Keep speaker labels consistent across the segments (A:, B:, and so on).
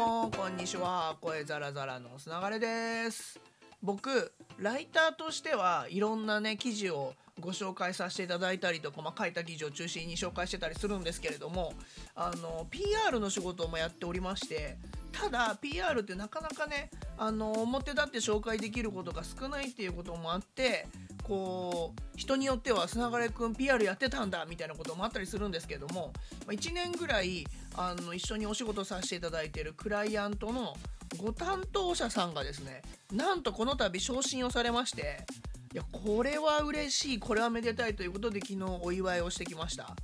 A: もこんにちは。声ザラザラのつながれです。僕ライターとしてはいろんなね記事をご紹介させていただいたりとか、まあ、書いた記事を中心に紹介してたりするんですけれどもあの PR の仕事もやっておりましてただ PR ってなかなかねあの表立って紹介できることが少ないっていうこともあってこう人によっては砂枯くん PR やってたんだみたいなこともあったりするんですけども1年ぐらいあの一緒にお仕事させていただいてるクライアントのご担当者さんがですねなんとこの度昇進をされましていやこれは嬉しいこれはめでたいということで昨日お祝いをしてきました。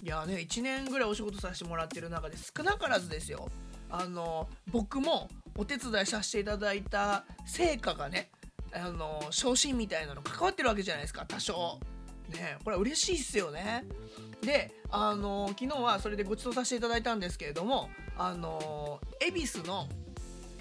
A: いやね1年ぐらいお仕事させてもらってる中で少なからずですよ。あの僕もお手伝いさせていただいた成果がねあの昇進みたいなの関わってるわけじゃないですか多少。ねこれは嬉しいっすよね。であの昨日はそれでご馳走させていただいたんですけれどもあの恵比寿の、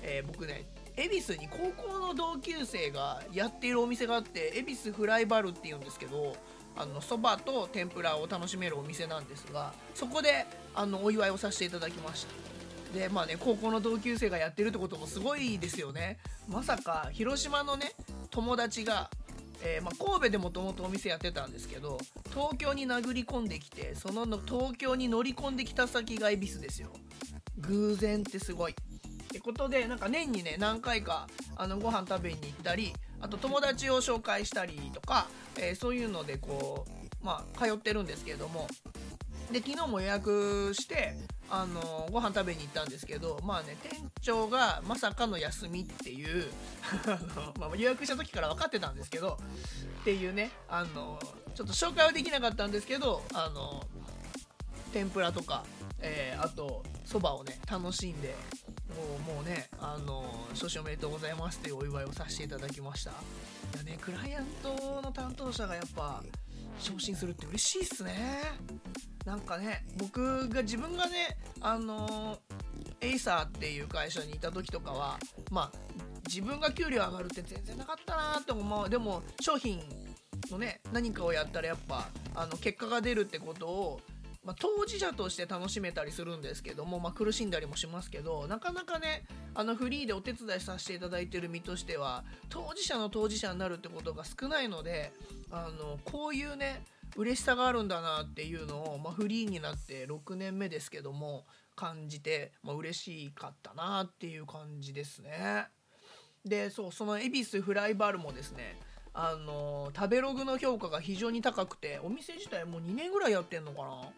A: えー、僕ね恵比寿に高校の同級生がやっているお店があって恵比寿フライバルっていうんですけどあのそばと天ぷらを楽しめるお店なんですがそこであのお祝いをさせていただきました。でまあね高校の同級生がやってるってこともすごいですよね。まさか広島のね友達が、えー、まあ、神戸でもともとお店やってたんですけど東京に殴り込んできてその東京に乗り込んできた先が恵比寿ですよ。偶然ってすごい。ってことでなんか年にね何回かあのご飯食べに行ったりあと友達を紹介したりとか、えー、そういうのでこうまあ通ってるんですけれども。で昨日も予約してあのご飯食べに行ったんですけどまあね店長がまさかの休みっていう まあ、予約した時から分かってたんですけどっていうねあのちょっと紹介はできなかったんですけどあの天ぷらとか、えー、あとそばをね楽しんでもうもうねあの少々おめでとうございますというお祝いをさせていただきました。いやねクライアントの担当者がやっぱ昇進するって嬉しいっすね。なんかね僕が自分がねあのエイサーっていう会社にいた時とかはまあ自分が給料上がるって全然なかったなって思う。でも商品のね何かをやったらやっぱあの結果が出るってことをまあ、当事者として楽しめたりするんですけども、まあ、苦しんだりもしますけどなかなかねあのフリーでお手伝いさせていただいてる身としては当事者の当事者になるってことが少ないのであのこういうね嬉しさがあるんだなっていうのを、まあ、フリーになって6年目ですけども感じて、まあ、嬉しかったなっていう感じですね。でそうその恵比寿フライバルもですねあの食べログの評価が非常に高くてお店自体もう2年ぐらいやってんのかな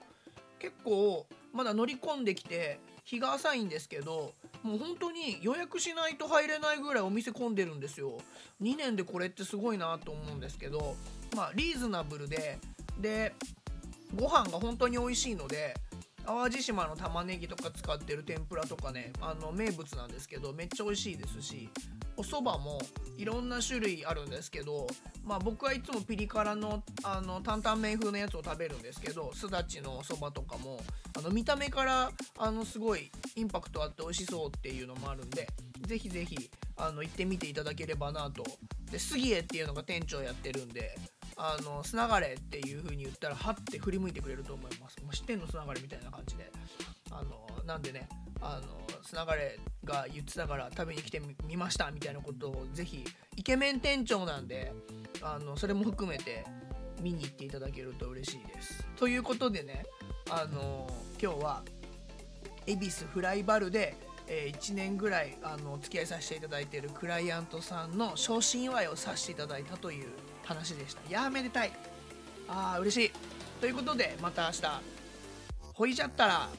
A: 結構まだ乗り込んできて日が浅いんですけどもう本当に予約しないと入れないぐらいお店混んでるんですよ。2年でこれってすごいなと思うんですけどまあリーズナブルででご飯が本当に美味しいので淡路島の玉ねぎとか使ってる天ぷらとかねあの名物なんですけどめっちゃ美味しいですしお蕎麦もいろんな種類あるんですけど、まあ、僕はいつもピリ辛のあの担々麺風のやつを食べるんですけどすだちのお蕎麦とかもあの見た目からあのすごいインパクトあって美味しそうっていうのもあるんでぜひぜひあの行ってみていただければなと。で杉江っていうのが店長やってるんであの砂がれっていう風に言ったらはって振り向いてくれると思います。もう知ってんの砂がれみたいな感じで。あのなんでねあの砂がれが言ってたから食べに来てみましたみたいなことをぜひイケメン店長なんであのそれも含めて見に行っていただけると嬉しいです。ということでねあの今日は恵比寿フライバルでえー、1年ぐらいあのお付き合いさせていただいているクライアントさんの昇進祝いをさせていただいたという話でした。いやめでたい。あー嬉しい。ということでまた明日。ほいじゃったら